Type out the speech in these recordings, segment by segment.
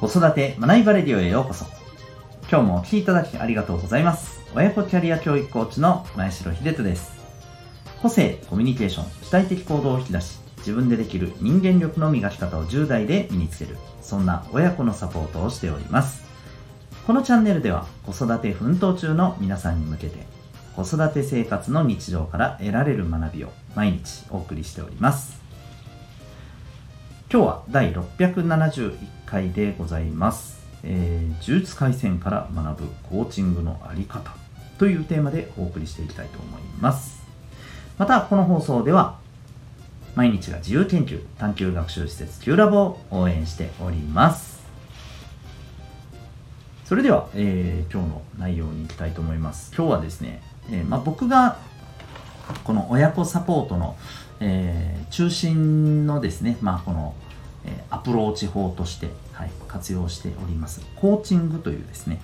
子育て学びバレディオへようこそ。今日もお聴きいただきありがとうございます。親子キャリア教育コーチの前城秀人です。個性、コミュニケーション、主体的行動を引き出し、自分でできる人間力の磨き方を10代で身につける、そんな親子のサポートをしております。このチャンネルでは子育て奮闘中の皆さんに向けて、子育て生活の日常から得られる学びを毎日お送りしております。今日は第671回でございます。えー、呪術廻戦から学ぶコーチングのあり方というテーマでお送りしていきたいと思います。また、この放送では、毎日が自由研究探究学習施設 Q ラボを応援しております。それでは、えー今日の内容に行きたいと思います。今日はですね、えーまあ、僕がこの親子サポートの、えー中心のですね、まあ、この、えーアプローチ法として、はい、活用しております。コーチングというですね、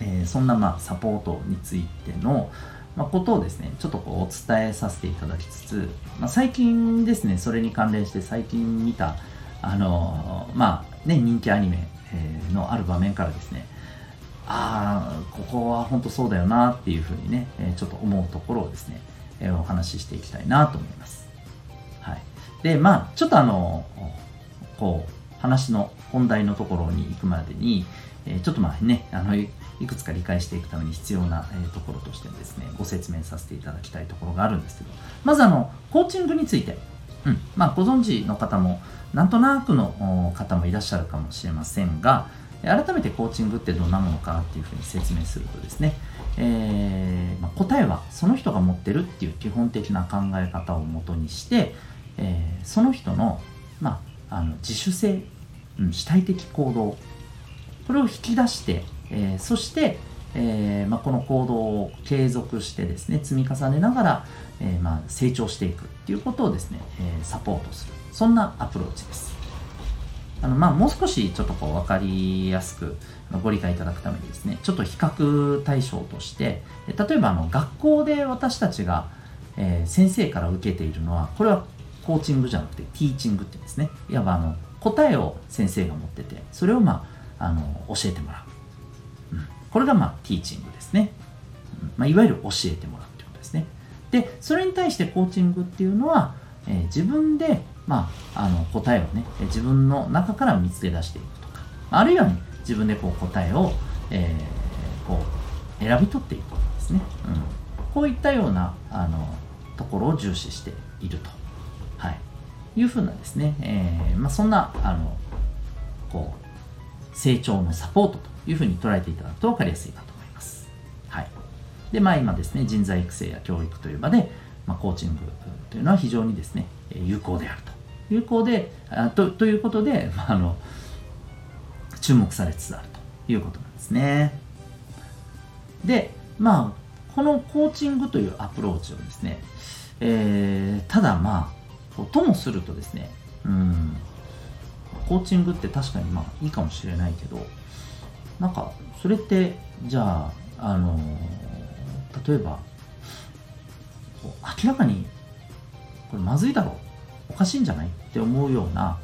えーそんな、まあ、サポートについての、まあ、ことをですねちょっとこうお伝えさせていただきつつ、まあ、最近ですねそれに関連して最近見たあのーまあね人気アニメえのある場面からですねああここは本当そうだよなっていうふうにね、えちょっと思うところをですね、えお話ししていきたいなと思います。はい、でまあちょっとあのこう話の本題のところに行くまでに、えちょっとまあねあのいくつか理解していくために必要な、えところとしてですねご説明させていただきたいところがあるんですけどまずあのコーチングについて、うん。まあ、ご存知の方もなんとなくの方もいらっしゃるかもしれませんが改めてコーチングってどんなものかっていうふうに説明するとですね、えーまあ、答えはその人が持ってるっていう基本的な考え方をもとにして、えーその人の,、まあ、あの自主性、うん、主体的行動これを引き出して、えーそして、えーまあ、この行動を継続してですね積み重ねながら、えーまあ、成長していくっていうことをですね、えーサポートする。そんなアプローチです。あの、まあ、もう少しちょっとこう分かりやすくご理解いただくためにですねちょっと比較対象として例えばあの学校で私たちが、え先生から受けているのはこれはコーチングじゃなくてティーチングって言うんですね。いわばあの答えを先生が持っててそれを、まあ、あの教えてもらう、うん、これが、まあ、ティーチングですね、うん。まあ、いわゆる教えてもらうってことですね。でそれに対してコーチングっていうのは、えー自分で、まあ、あの答えをね自分の中から見つけ出していくとかあるいは、ね、自分でこう答えを、えーこう選び取っていくんですね、うん、こういったようなあのところを重視していると、はい、いうふうなですね、えーまあ、そんなあのこう成長のサポートというふうに捉えていただくと分かりやすいかと思います。はい、で、まあ、今ですね、人材育成や教育という場で、まあ、コーチングというのは非常にですね、有効であると。有効で、あとということで、まあ、あの注目されつつあるということなんですね。で、まあ、このコーチングというアプローチをですね、えーただまあ、ともするとですね、うん、コーチングって確かにまあいいかもしれないけど、なんか、それって、じゃあ、あの例えば、明らかに、これまずいだろう、おかしいんじゃないって思うような、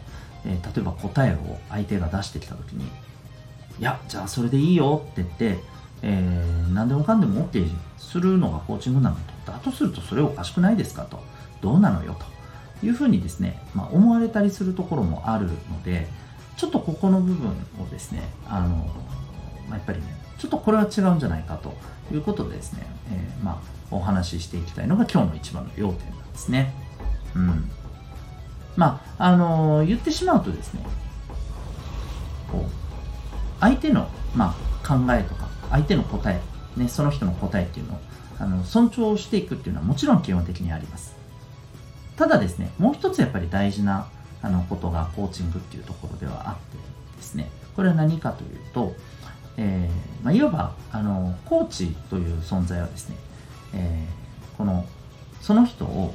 えー例えば答えを相手が出してきたときに、いや、じゃあそれでいいよって言って、えー何でもかんでも OK するのがコーチングなのと。だとするとそれおかしくないですかと。どうなのよというふうにですね、まあ、思われたりするところもあるので、ちょっとここの部分をですね、あの、まあ、やっぱりね、ちょっとこれは違うんじゃないかということでですね、えーまあ、お話ししていきたいのが今日の一番の要点なんですね。うん。まあ、あの言ってしまうとですね、こう、相手の、まあ、考えとか、相手の答え、ね、その人の答えっていうのを、あの、尊重していくっていうのはもちろん基本的にあります。ただですね、もう一つやっぱり大事なあのことがコーチングっていうところではあってですね、これは何かというと、えーまあ、いわばあのコーチという存在はですね、えーこのその人を、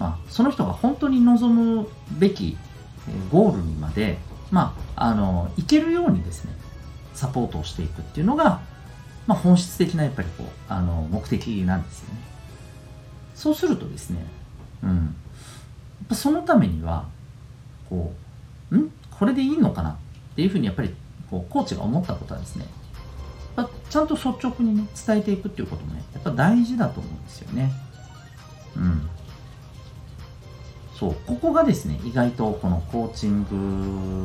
まあ、その人が本当に望むべきゴールにまで、まあ、あのいけるようにですねサポートをしていくっていうのが、まあ、本質的なやっぱりこうあの目的なんですよね。そうするとですね、うん、やっぱそのためにはこう、ん？これでいいのかなっていうふうにやっぱりこうコーチが思ったことはですねちゃんと率直にね伝えていくっていうこともねやっぱ大事だと思うんですよね。うん。そうここがですね意外とこのコーチン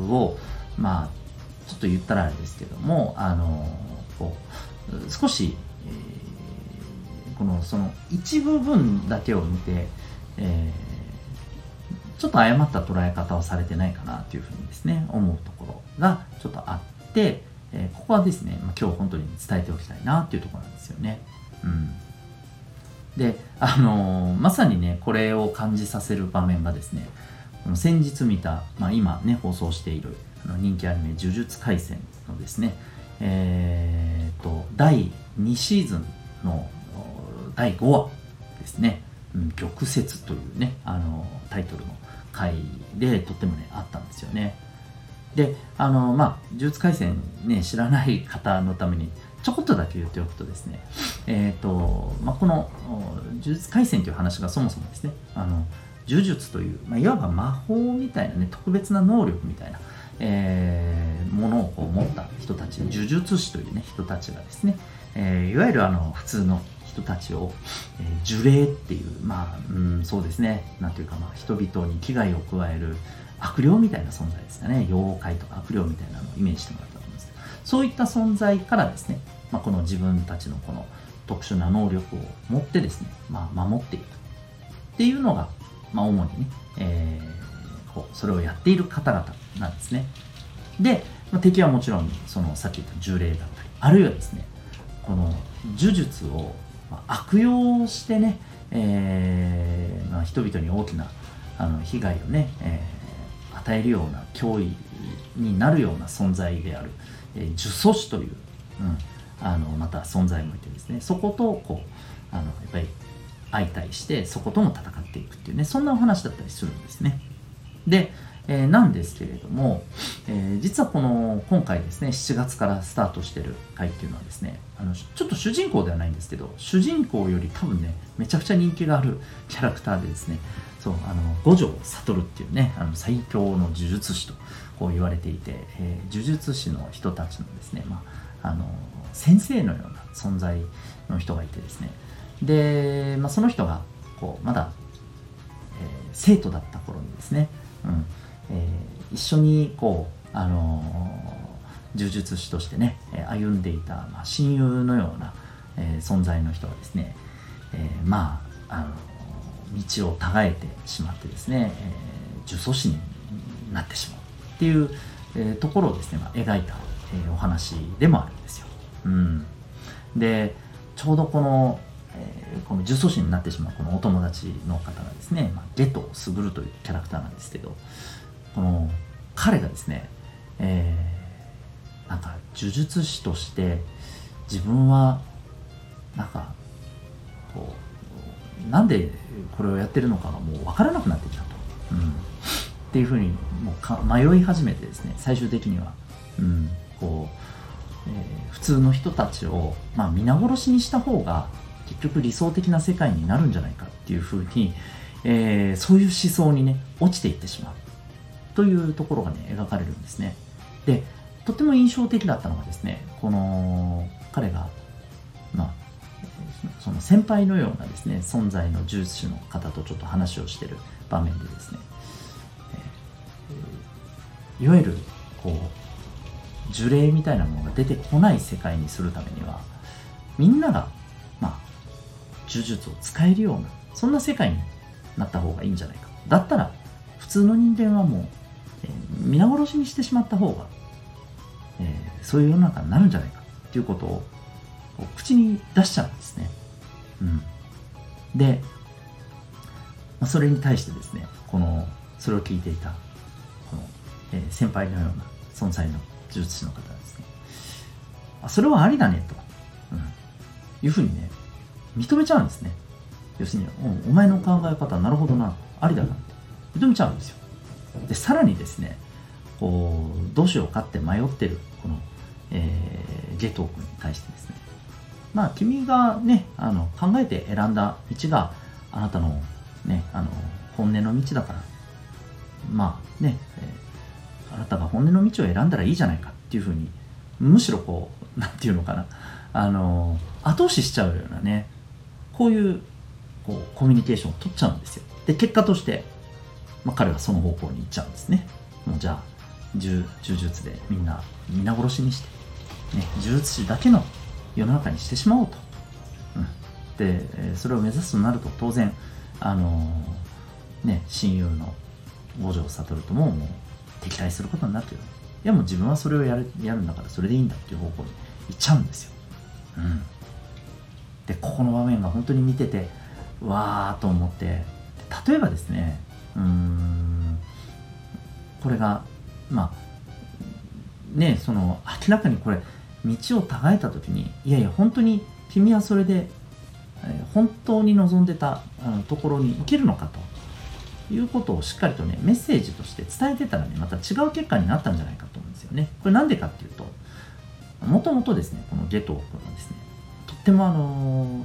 グをまあちょっと言ったらあれですけどもあのこう少し、えー、このその一部分だけを見て、えー、ちょっと誤った捉え方をされてないかなというふうにですね思うところがちょっとあってえー、ここはですね、ま、今日本当に伝えておきたいなっていうところなんですよね。うん、で、あの、まさにね、これを感じさせる場面がですね、この先日見た、まあ、今ね、放送しているあの人気アニメ「呪術廻戦」のですね、えー、と、第2シーズンの第5話ですね、玉折というね、あのタイトルの回でとってもね、あったんですよね。で、あの、まあ、呪術廻戦ね、知らない方のために、ちょこっとだけ言っておくとですね、え、ー、と、まあ、この、呪術廻戦という話がそもそもですね、あの、呪術という、まあ、いわば魔法みたいなね、特別な能力みたいな、えー、ものをこう持った人たち、呪術師というね、人たちがですね、えー、いわゆるあの、普通の人たちを、えー、呪霊っていう、まあ、うん、そうですね、なんていうか、まあ、人々に危害を加える、悪霊みたいな存在ですかね妖怪とか悪霊みたいなのをイメージしてもらったと思うんです。そういった存在からですね、まあ、この自分たちのこの特殊な能力を持ってですね、まあ、守っていくっていうのが、まあ、主にね、えー、こうそれをやっている方々なんですね。で、まあ、敵はもちろんそのさっき言った呪霊だったりあるいはですねこの呪術を悪用してね、えーまあ、人々に大きなあの被害をね、えー与えるような脅威になるような存在である、えー、呪詛師という、うん、あのまた存在もいてですね。そことこうあのやっぱり相対してそことも戦っていくっていうねそんなお話だったりするんですね。で、えー、なんですけれども、えー、実はこの今回ですね7月からスタートしてる回っていうのはですねあのちょっと主人公ではないんですけど主人公より多分ねめちゃくちゃ人気がある キャラクターでですねそうあの五条悟っていうねあの最強の呪術師とこう言われていて、えー、呪術師の人たちのですね、まあ、あの先生のような存在の人がいてですね。で、まあ、その人がこうまだ、えー、生徒だった頃にですね、うん。えー、一緒にこう、あの呪術師としてね歩んでいた、まあ、親友のような、えー、存在の人がですね、えー、まああの道を違えてしまってですね、えー、呪詛師になってしまうっていう、えー、ところをですね、まあ、描いた、えー、お話でもあるんですよ。うん、でちょうどこの、えー、この呪詛師になってしまうこのお友達の方がですね、まあ、ゲト・スグルというキャラクターなんですけどこの彼がですね、えー、なんか呪術師として自分はなんかこうなんでこれをやってるのかがもう分からなくなってきたと、うん、っていうふうにもうか迷い始めてですね最終的には、うん、こう、えー、普通の人たちを、まあ、皆殺しにした方が結局理想的な世界になるんじゃないかっていうふうに、えー、そういう思想にね落ちていってしまう。というところがね描かれるんですね。でとても印象的だったのがですねこの彼がまあその先輩のようなですね存在の重視の方とちょっと話をしてる場面でですね、えー、いわゆるこう呪霊みたいなものが出てこない世界にするためにはみんながまあ呪術を使えるようなそんな世界になった方がいいんじゃないかだったら普通の人間はもう、えー、皆殺しにしてしまった方が、えー、そういう世の中になるんじゃないかっていうことを口に出しちゃうんですね。うん、で、まあ、それに対してですね、この、それを聞いていた、この、えー、先輩のような存在の術師の方ですね、あそれはありだね、と、うん、いうふうにね、認めちゃうんですね。要するに、お前の考え方なるほどな、ありだなって認めちゃうんですよ。で、さらにですね、こう、どうしようかって迷ってる、この、えー、ゲトー君に対してですね、まあ、君がね、あの、考えて選んだ道があなたのね、あの、本音の道だから、まあね、あなたが本音の道を選んだらいいじゃないかっていうふうにむしろこう何て言うのかな。あの後押ししちゃうようなねこういうこうコミュニケーションを取っちゃうんですよ。で結果として、まあ、彼はその方向に行っちゃうんですね。もうじゃあ柔術でみんな皆殺しにして、ね、呪術師だけの世の中にしてしまおうと、うん、でそれを目指すとなると当然あのー、ね親友の五条悟とももう敵対することになってる。いやもう自分はそれをやるやるんだからそれでいいんだっていう方向に行っちゃうんですよ、うん、でここの場面が本当に見ててわーと思って例えばですねうんこれがまあねその明らかにこれ道をたがえた時にいやいや本当に君はそれで、え本当に望んでた、うん、ところに行けるのかと。いうことをしっかりとねメッセージとして伝えてたらねまた違う結果になったんじゃないかと思うんですよね。これなんでかっていうともともとですねこのゲト君はですねとってもあの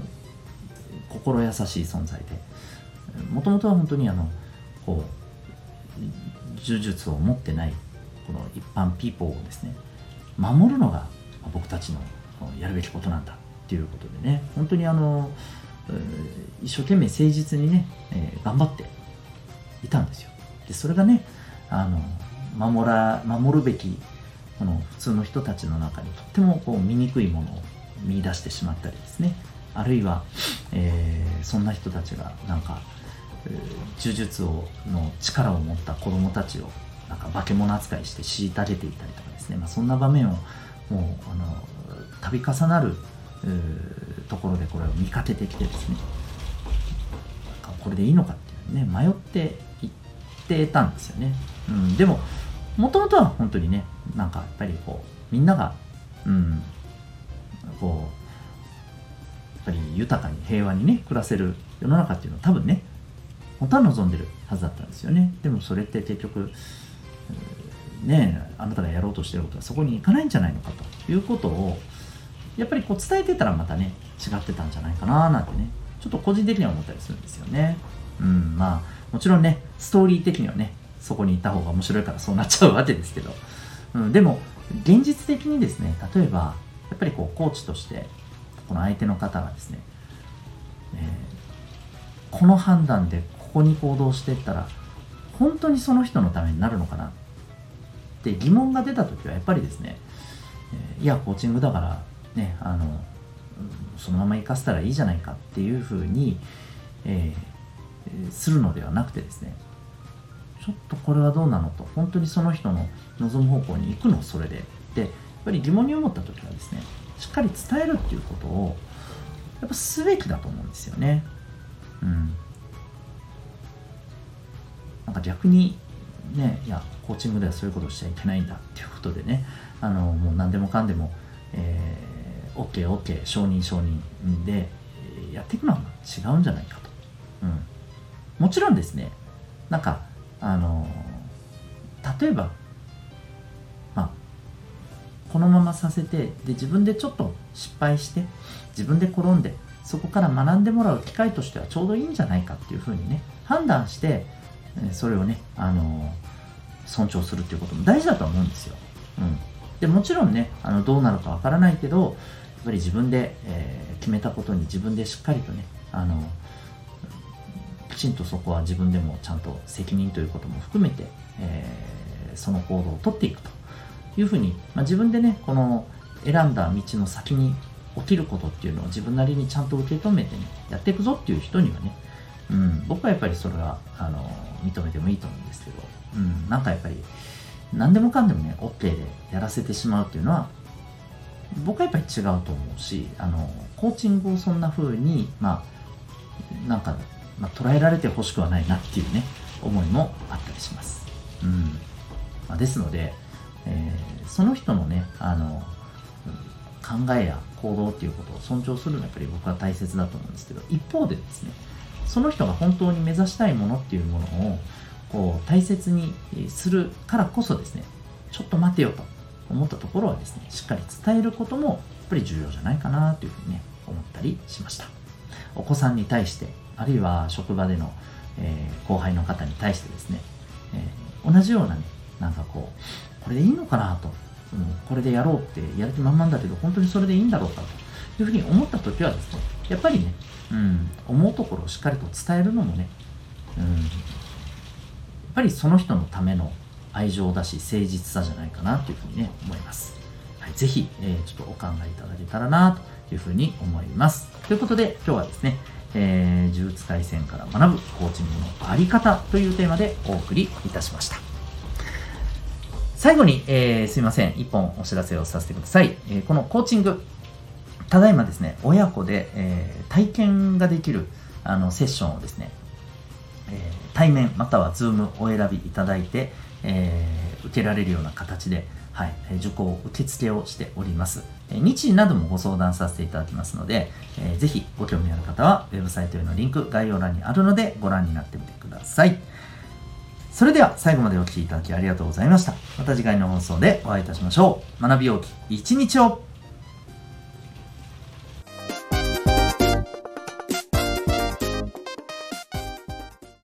心優しい存在でもともとは本当にあのこう呪術を持ってないこの一般ピーポーをですね守るのが僕たちのやるべきことなんだっていうことでね本当にあの一生懸命誠実にね、えー、頑張っていたんですよ。でそれがねあの守ら守るべきこの普通の人たちの中にとってもこう醜いものを見出してしまったりですね。あるいは、えー、そんな人たちがなんか、えー、呪術をの力を持った子供たちをなんか化け物扱いして虐げていたりとかですね、まあ、そんな場面をもうあの度重なるところでこれを見かけてきてですね。これでいいのかっていうね。迷ってってたんですよね、うん、でももともとは本当にねなんかやっぱりこうみんながうんこうやっぱり豊かに平和にね暮らせる世の中っていうのは多分ね本当は望んでるはずだったんですよね。でもそれって結局ねあなたがやろうとしてることはそこに行かないんじゃないのかということをやっぱりこう伝えてたらまたね違ってたんじゃないかななんてねちょっと個人的には思ったりするんですよね。うんまあもちろんねストーリー的にはねそこに行った方が面白いからそうなっちゃうわけですけど、うん、でも現実的にですね例えばやっぱりこうコーチとしてこの相手の方がですね、えー、この判断でここに行動していったら本当にその人のためになるのかなって疑問が出た時はやっぱりですね、えいやコーチングだからねあのそのまま生かせたらいいじゃないかっていうふうに、えー、するのではなくてですねちょっとこれはどうなのと本当にその人の望む方向に行くのそれででやっぱり疑問に思った時はですねしっかり伝えるっていうことをやっぱすべきだと思うんですよね。うん。なんか逆にねいやコーチングではそういうことをしちゃいけないんだっていうことでねあのもう何でもかんでも、えー、OKOK 承認承認でやっていくのは違うんじゃないかと、うん、もちろんですねなんかあの例えばまあこのままさせてで自分でちょっと失敗して自分で転んでそこから学んでもらう機会としてはちょうどいいんじゃないかっていうふうにね判断してそれをねあの尊重するっていうことも大事だと思うんですよ。うん、でもちろんねあのどうなるかわからないけどやっぱり自分で、えー、決めたことに自分でしっかりとねあのちんとそこは自分でもちゃんと責任ということも含めて、えー、その行動をとっていくというふうに、まあ、自分でねこの選んだ道の先に起きることっていうのを自分なりにちゃんと受け止めてねやっていくぞっていう人にはね、うん、僕はやっぱりそれはあの認めてもいいと思うんですけど、うん、なんかやっぱり何でもかんでもね OK でやらせてしまうっていうのは僕はやっぱり違うと思うしあのコーチングをそんな風にまあなんか、まあ、捉えられてほしくはないなっていうね思いもあったりします、うん。まあ、ですので、えー、その人のねあの考えや行動っていうことを尊重するのはやっぱり僕は大切だと思うんですけど一方でですねその人が本当に目指したいものっていうものをこう大切にするからこそですねちょっと待てよと思ったところはですねしっかり伝えることもやっぱり重要じゃないかなというふうにね思ったりしました。お子さんに対してあるいは職場での、えー、後輩の方に対してですね、えー、同じような、ね、なんかこう、これでいいのかなと、うん、これでやろうってやる気満々だけど、本当にそれでいいんだろうかというふうに思った時はですね、やっぱりね、うん、思うところをしっかりと伝えるのもね、うん、やっぱりその人のための愛情だし誠実さじゃないかなというふうにね思います。はい、ぜひ、えー、ちょっとお考えいただけたらなというふうに思います。ということで今日はですね、えー、呪術廻戦から学ぶコーチングのあり方というテーマでお送りいたしました。最後に、えー、すいません、一本お知らせをさせてください。えー、このコーチング、ただいまですね、親子で、えー、体験ができるあのセッションをですね、えー、対面または Zoom お選びいただいて、えー、受けられるような形で、はい、受講受付をしております。日時などもご相談させていただきますので、えー、ぜひご興味ある方はウェブサイトへのリンク概要欄にあるのでご覧になってみてください。それでは最後までお聴きいただきありがとうございました。また次回の放送でお会いいたしましょう。学びようき一日を